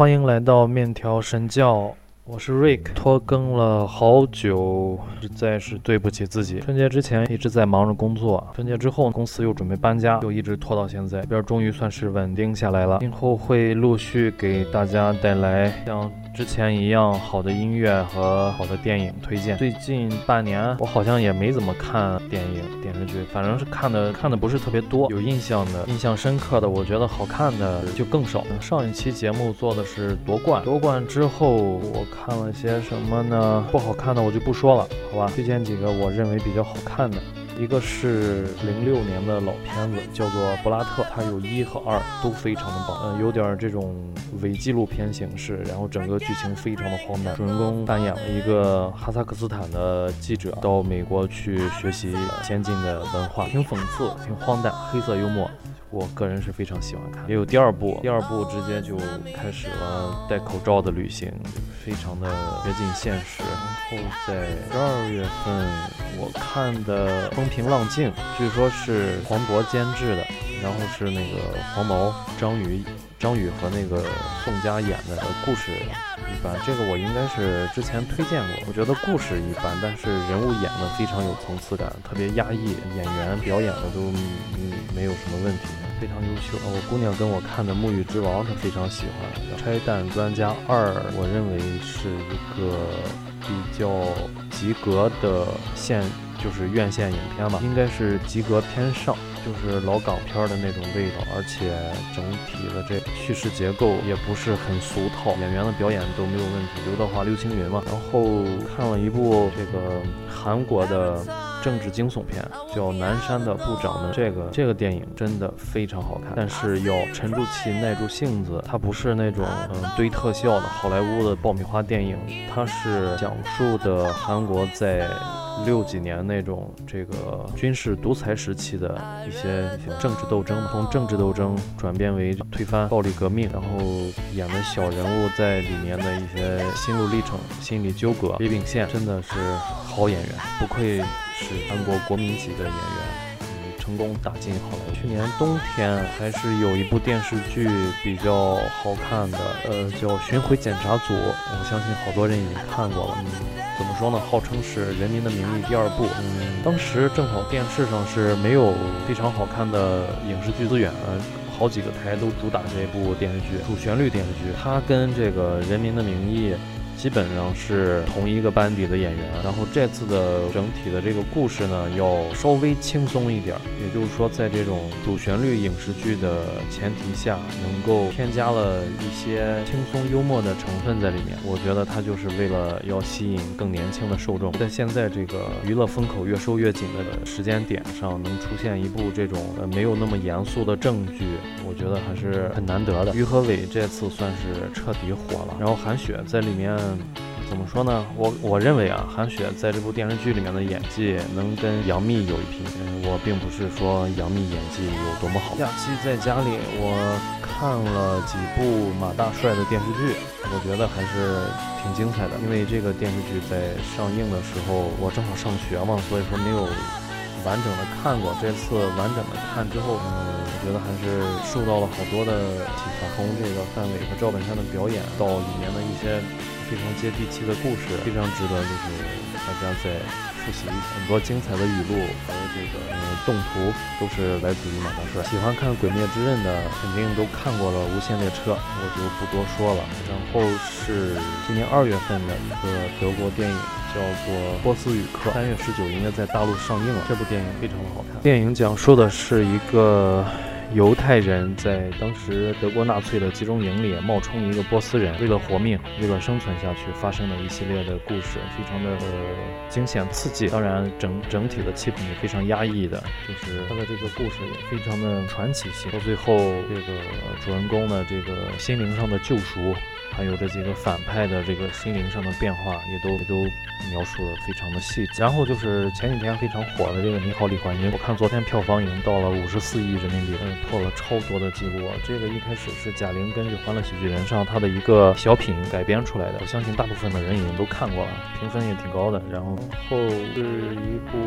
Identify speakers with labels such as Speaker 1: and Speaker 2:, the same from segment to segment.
Speaker 1: 欢迎来到面条神教，我是 Rick，拖更了好久，实在是对不起自己。春节之前一直在忙着工作，春节之后公司又准备搬家，又一直拖到现在，这边终于算是稳定下来了。今后会陆续给大家带来像。之前一样好的音乐和好的电影推荐。最近半年我好像也没怎么看电影电视剧，反正是看的看的不是特别多。有印象的、印象深刻的，我觉得好看的就更少。上一期节目做的是夺冠，夺冠之后我看了些什么呢？不好看的我就不说了，好吧？推荐几个我认为比较好看的。一个是零六年的老片子，叫做《布拉特》，它有一和二都非常的棒，嗯，有点这种伪纪录片形式，然后整个剧情非常的荒诞。主人公扮演了一个哈萨克斯坦的记者，到美国去学习先进的文化，挺讽刺，挺荒诞，黑色幽默。我个人是非常喜欢看，也有第二部，第二部直接就开始了戴口罩的旅行，非常的接近现实。然后在十二月份，我看的《风平浪静》，据说是黄渤监制的，然后是那个黄毛、张宇、张宇和那个宋佳演的，故事一般。这个我应该是之前推荐过，我觉得故事一般，但是人物演的非常有层次感，特别压抑，演员表演的都嗯没有什么问题。非常优秀我姑娘跟我看的《沐浴之王》她非常喜欢，《拆弹专家二》我认为是一个比较及格的线，就是院线影片吧，应该是及格偏上，就是老港片的那种味道，而且整体的这叙事结构也不是很俗套，演员的表演都没有问题，刘德华、刘青云嘛。然后看了一部这个韩国的。政治惊悚片叫《南山的部长们》，这 个这个电影真的非常好看，但是要沉住气、耐住性子。它不是那种嗯堆特效的好莱坞的爆米花电影，它是讲述的韩国在。六几年那种这个军事独裁时期的一些政治斗争，从政治斗争转变为推翻暴力革命，然后演的小人物在里面的一些心路历程、心理纠葛。李秉宪真的是好演员，不愧是韩国国民级的演员。成功打进好莱坞。去年冬天还是有一部电视剧比较好看的，呃，叫《巡回检查组》，我相信好多人已经看过了。嗯，怎么说呢？号称是《人民的名义》第二部。嗯，当时正好电视上是没有非常好看的影视剧资源，好几个台都主打这部电视剧，主旋律电视剧。它跟这个《人民的名义》。基本上是同一个班底的演员，然后这次的整体的这个故事呢，要稍微轻松一点，也就是说，在这种主旋律影视剧的前提下，能够添加了一些轻松幽默的成分在里面。我觉得它就是为了要吸引更年轻的受众。在现在这个娱乐风口越收越紧的时间点上，能出现一部这种呃没有那么严肃的正剧，我觉得还是很难得的。于和伟这次算是彻底火了，然后韩雪在里面。嗯怎么说呢？我我认为啊，韩雪在这部电视剧里面的演技能跟杨幂有一拼。嗯，我并不是说杨幂演技有多么好。假期在家里，我看了几部马大帅的电视剧，我觉得还是挺精彩的。因为这个电视剧在上映的时候，我正好上学嘛，所以说没有完整的看过。这次完整的看之后，嗯，我觉得还是受到了好多的启发。从这个范伟和赵本山的表演到里面的一些。非常接地气的故事，非常值得就是大家再复习很多精彩的语录和这个呃动图，都是来自于马大帅。喜欢看《鬼灭之刃》的肯定都看过了《无限列车》，我就不多说了。然后是今年二月份的一个德国电影，叫做《波斯语课》，三月十九应该在大陆上映了。这部电影非常的好看。电影讲述的是一个。犹太人在当时德国纳粹的集中营里冒充一个波斯人，为了活命，为了生存下去，发生的一系列的故事，非常的惊险刺激。当然，整整体的气氛也非常压抑的，就是他的这个故事也非常的传奇性。到最后，这个主人公的这个心灵上的救赎。还有这几个反派的这个心灵上的变化，也都也都描述的非常的细。然后就是前几天非常火的这个《你好，李焕英》，我看昨天票房已经到了五十四亿人民币，嗯，破了超多的记录。这个一开始是贾玲根据《欢乐喜剧人》上她的一个小品改编出来的，我相信大部分的人已经都看过了，评分也挺高的。然后是一部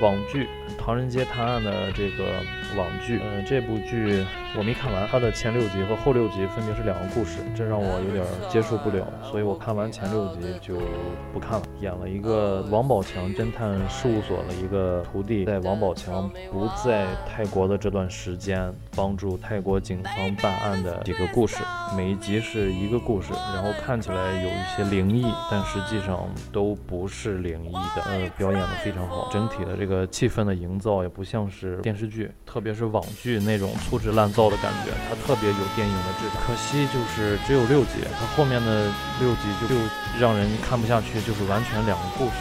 Speaker 1: 网剧。《唐人街探案》的这个网剧，嗯，这部剧我没看完，它的前六集和后六集分别是两个故事，这让我有有点接受不了，所以我看完前六集就不看了。演了一个王宝强侦探事务所的一个徒弟，在王宝强不在泰国的这段时间，帮助泰国警方办案的几个故事，每一集是一个故事，然后看起来有一些灵异，但实际上都不是灵异的。呃，表演的非常好，整体的这个气氛的营。造也不像是电视剧，特别是网剧那种粗制滥造的感觉，它特别有电影的质感。可惜就是只有六集，它后面的六集就就让人看不下去，就是完全两个故事。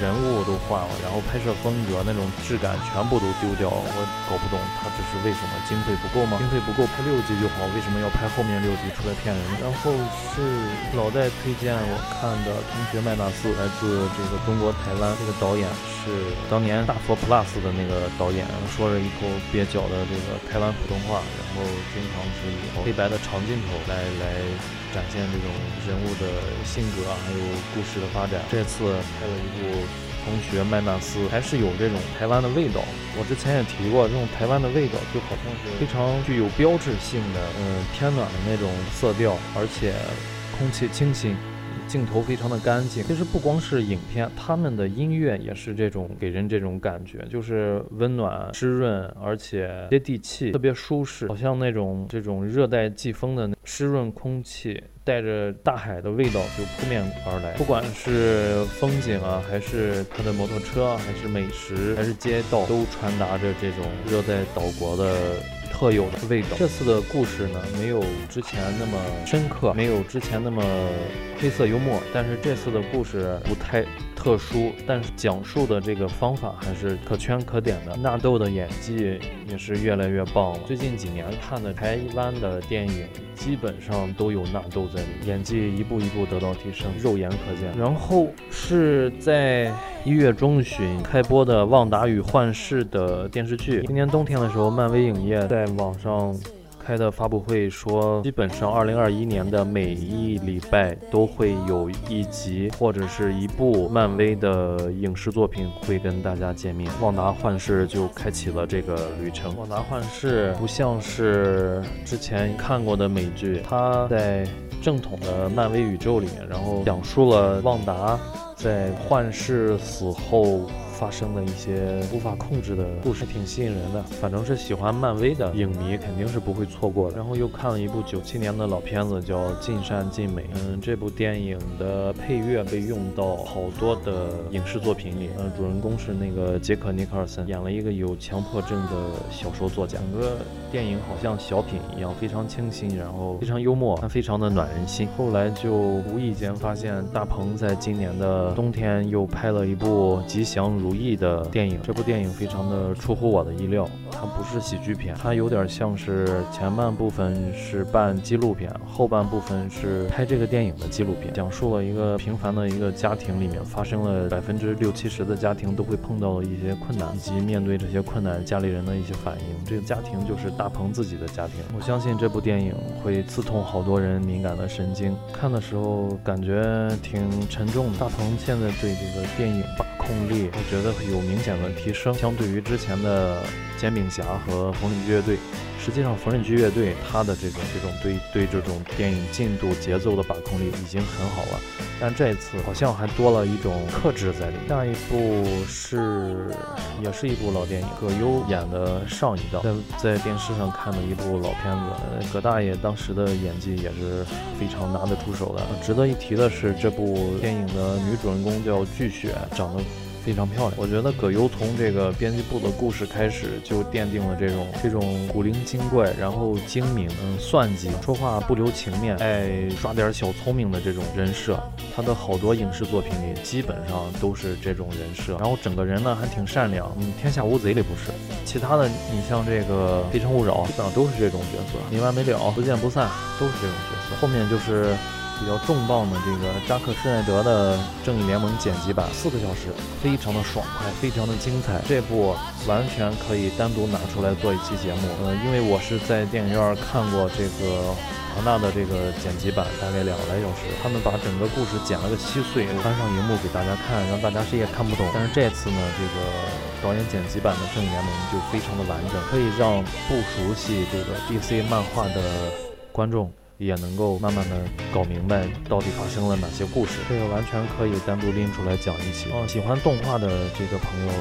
Speaker 1: 人物都换了，然后拍摄风格那种质感全部都丢掉了，我搞不懂他这是为什么？经费不够吗？经费不够拍六集就好，为什么要拍后面六集出来骗人？然后是老戴推荐我看的《同学麦纳斯》，来自这个中国台湾，这个导演是当年大佛 Plus 的那个导演，说着一口蹩脚的这个台湾普通话，然后经常是以黑白的长镜头来来展现这种人物的性格还有故事的发展。这次拍了一部。同学麦纳斯还是有这种台湾的味道。我之前也提过，这种台湾的味道就好像是非常具有标志性的，嗯，偏暖的那种色调，而且空气清新，镜头非常的干净。其实不光是影片，他们的音乐也是这种给人这种感觉，就是温暖、湿润，而且接地气，特别舒适，好像那种这种热带季风的湿润空气。带着大海的味道就扑面而来，不管是风景啊，还是他的摩托车，还是美食，还是街道，都传达着这种热带岛国的特有的味道。这次的故事呢，没有之前那么深刻，没有之前那么黑色幽默，但是这次的故事不太。特殊，但是讲述的这个方法还是可圈可点的。纳豆的演技也是越来越棒了。最近几年看的台湾的电影，基本上都有纳豆在里，演技一步一步得到提升，肉眼可见。然后是在一月中旬开播的《旺达与幻视》的电视剧。今年冬天的时候，漫威影业在网上。开的发布会说，基本上二零二一年的每一礼拜都会有一集或者是一部漫威的影视作品会跟大家见面。旺达幻视就开启了这个旅程。旺达幻视不像是之前看过的美剧，它在正统的漫威宇宙里面，然后讲述了旺达在幻视死后。发生的一些无法控制的故事挺吸引人的，反正是喜欢漫威的影迷肯定是不会错过的。然后又看了一部九七年的老片子，叫《尽善尽美》。嗯，这部电影的配乐被用到好多的影视作品里。嗯，主人公是那个杰克尼克尔森，演了一个有强迫症的小说作家。整个电影好像小品一样，非常清新，然后非常幽默，非常的暖人心。后来就无意间发现，大鹏在今年的冬天又拍了一部《吉祥》。如意的电影，这部电影非常的出乎我的意料，它不是喜剧片，它有点像是前半部分是半纪录片，后半部分是拍这个电影的纪录片，讲述了一个平凡的一个家庭里面发生了百分之六七十的家庭都会碰到的一些困难，以及面对这些困难家里人的一些反应。这个家庭就是大鹏自己的家庭，我相信这部电影会刺痛好多人敏感的神经。看的时候感觉挺沉重的。大鹏现在对这个电影把控力，我觉。得有明显的提升，相对于之前的煎饼侠和红领巾乐队。实际上，缝纫机乐队他的这种这种对对这种电影进度节奏的把控力已经很好了，但这一次好像还多了一种克制在里。下一部是也是一部老电影，葛优演的《上一道》，在在电视上看的一部老片子。葛大爷当时的演技也是非常拿得出手的。值得一提的是，这部电影的女主人公叫巨雪，长得。非常漂亮，我觉得葛优从这个编辑部的故事开始就奠定了这种这种古灵精怪，然后精明、嗯算计、说话不留情面、爱耍点小聪明的这种人设。他的好多影视作品里基本上都是这种人设，然后整个人呢还挺善良。嗯，天下无贼里不是，其他的你像这个非诚勿扰，基本上都是这种角色，没完没了、不见不散，都是这种角色。色。后面就是比较重磅的这个扎克施耐德的《正义联盟》剪辑版，四个小时，非常的爽快，非常的精彩。这部完全可以单独拿出来做一期节目。呃，因为我是在电影院看过这个。庞大的这个剪辑版大概两个来小时，他们把整个故事剪了个稀碎，搬上荧幕给大家看，让大家谁也看不懂。但是这次呢，这个导演剪辑版的《正义联盟》就非常的完整，可以让不熟悉这个 DC 漫画的观众也能够慢慢的搞明白到底发生了哪些故事。这个完全可以单独拎出来讲一期。哦，喜欢动画的这个朋友。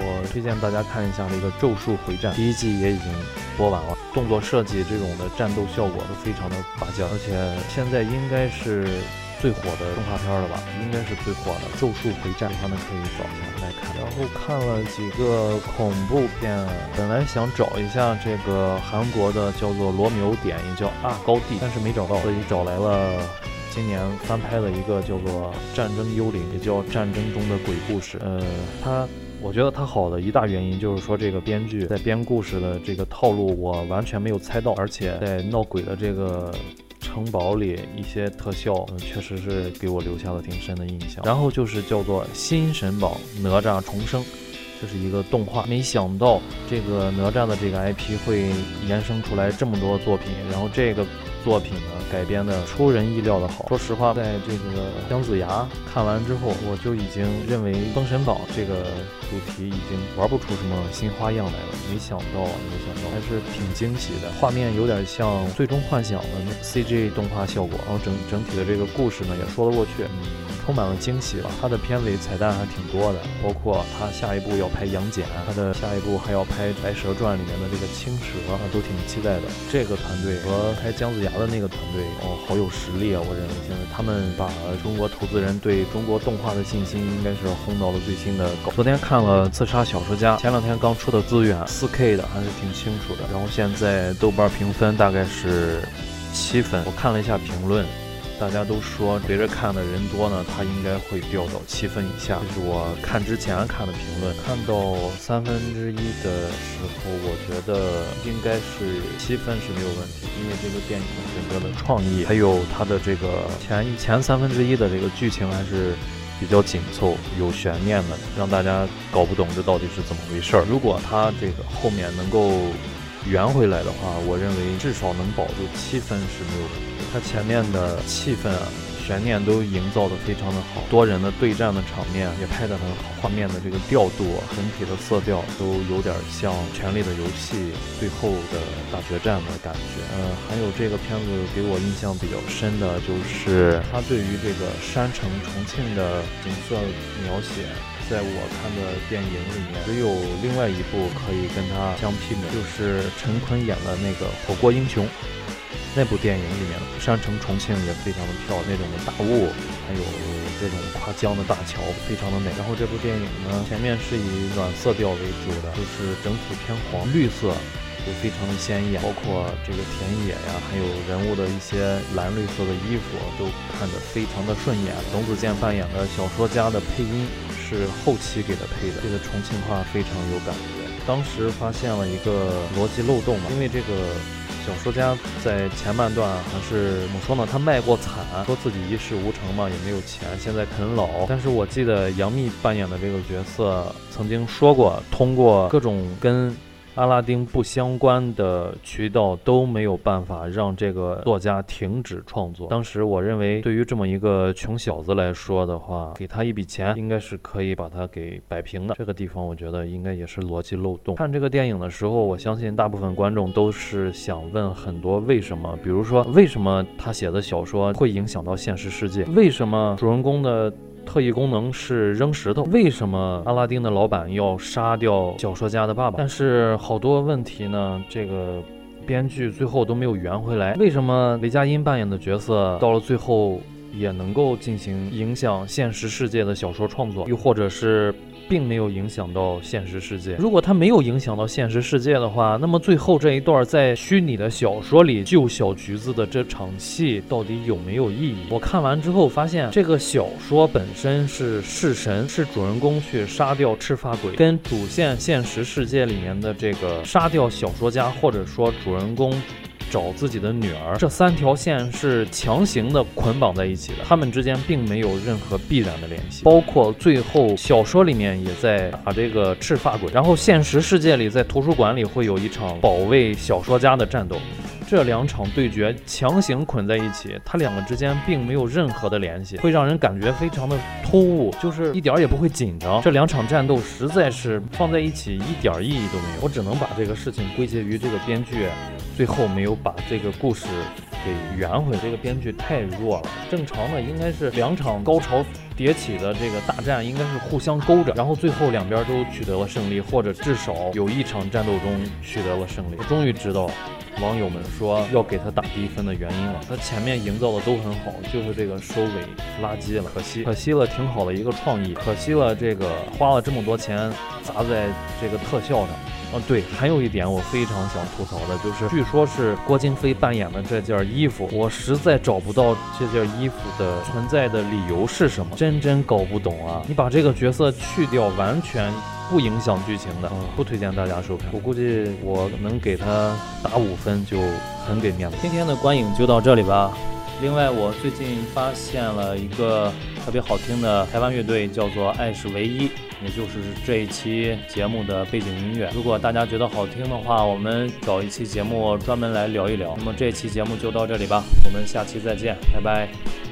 Speaker 1: 我推荐大家看一下那个《咒术回战》，第一季也已经播完了，动作设计这种的战斗效果都非常的拔尖，而且现在应该是最火的动画片了吧？应该是最火的《咒术回战》，喜欢的可以找一下来看。然后看了几个恐怖片，本来想找一下这个韩国的叫做《罗密欧点》，也叫《啊高地》，但是没找到，所以找来了今年翻拍的一个叫做《战争幽灵》，也叫《战争中的鬼故事》。呃，它。我觉得它好的一大原因就是说，这个编剧在编故事的这个套路，我完全没有猜到，而且在闹鬼的这个城堡里，一些特效，嗯，确实是给我留下了挺深的印象。然后就是叫做《新神榜：哪吒重生》，这是一个动画，没想到这个哪吒的这个 IP 会延伸出来这么多作品，然后这个。作品呢改编的出人意料的好。说实话，在这个姜子牙看完之后，我就已经认为《封神榜》这个主题已经玩不出什么新花样来了。没想到啊，没想到还是挺惊喜的。画面有点像《最终幻想》的 CG 动画效果，然后整整体的这个故事呢也说得过去。充满了惊喜吧，他的片尾彩蛋还挺多的，包括他下一步要拍杨戬，他的下一步还要拍《白蛇传》里面的这个青蛇，都挺期待的。这个团队和拍姜子牙的的那个团队，哦，好有实力啊！我认为现在他们把中国投资人对中国动画的信心应该是轰到了最新的高。昨天看了《刺杀小说家》，前两天刚出的资源，4K 的还是挺清楚的。然后现在豆瓣评分大概是七分，我看了一下评论。大家都说随着看的人多呢，它应该会掉到七分以下。这是我看之前看的评论，看到三分之一的时候，我觉得应该是七分是没有问题，因为这个电影整个的创意，还有它的这个前前三分之一的这个剧情还是比较紧凑、有悬念的，让大家搞不懂这到底是怎么回事儿。如果它这个后面能够圆回来的话，我认为至少能保住七分是没有问题。它前面的气氛啊、悬念都营造的非常的好，多人的对战的场面也拍得很好，画面的这个调度、整体的色调都有点像《权力的游戏》最后的大决战的感觉。呃，还有这个片子给我印象比较深的就是它对于这个山城重庆的景色描写，在我看的电影里面，只有另外一部可以跟它相媲美，就是陈坤演的那个《火锅英雄》。那部电影里面，山城重庆也非常的漂亮，那种的大雾，还有这种跨江的大桥，非常的美。然后这部电影呢，前面是以暖色调为主的，就是整体偏黄绿色，就非常的鲜艳。包括这个田野呀，还有人物的一些蓝绿色的衣服，都看得非常的顺眼。董子健扮演的小说家的配音是后期给他配的，这个重庆话非常有感觉。当时发现了一个逻辑漏洞嘛，因为这个。小说家在前半段还是怎么说呢？他卖过惨，说自己一事无成嘛，也没有钱，现在啃老。但是我记得杨幂扮演的这个角色曾经说过，通过各种跟。阿拉丁不相关的渠道都没有办法让这个作家停止创作。当时我认为，对于这么一个穷小子来说的话，给他一笔钱，应该是可以把他给摆平的。这个地方我觉得应该也是逻辑漏洞。看这个电影的时候，我相信大部分观众都是想问很多为什么，比如说为什么他写的小说会影响到现实世界？为什么主人公的？特异功能是扔石头，为什么阿拉丁的老板要杀掉小说家的爸爸？但是好多问题呢，这个编剧最后都没有圆回来。为什么雷佳音扮演的角色到了最后也能够进行影响现实世界的小说创作？又或者是？并没有影响到现实世界。如果它没有影响到现实世界的话，那么最后这一段在虚拟的小说里救小橘子的这场戏到底有没有意义？我看完之后发现，这个小说本身是弑神，是主人公去杀掉赤发鬼，跟主线现实世界里面的这个杀掉小说家，或者说主人公。找自己的女儿，这三条线是强行的捆绑在一起的，他们之间并没有任何必然的联系。包括最后小说里面也在打这个赤发鬼，然后现实世界里在图书馆里会有一场保卫小说家的战斗。这两场对决强行捆在一起，它两个之间并没有任何的联系，会让人感觉非常的突兀，就是一点儿也不会紧张。这两场战斗实在是放在一起一点意义都没有。我只能把这个事情归结于这个编剧最后没有把这个故事给圆回来。这个编剧太弱了。正常的应该是两场高潮迭起的这个大战应该是互相勾着，然后最后两边都取得了胜利，或者至少有一场战斗中取得了胜利。我终于知道。网友们说要给他打低分的原因了，他前面营造的都很好，就是这个收尾垃圾了，可惜可惜了，挺好的一个创意，可惜了这个花了这么多钱砸在这个特效上。啊，对，还有一点我非常想吐槽的就是，据说是郭京飞扮演的这件衣服，我实在找不到这件衣服的存在的理由是什么，真真搞不懂啊！你把这个角色去掉，完全。不影响剧情的，不推荐大家收看。我估计我能给他打五分就很给面子。今天的观影就到这里吧。另外，我最近发现了一个特别好听的台湾乐队，叫做爱是唯一，也就是这一期节目的背景音乐。如果大家觉得好听的话，我们找一期节目专门来聊一聊。那么这期节目就到这里吧，我们下期再见，拜拜。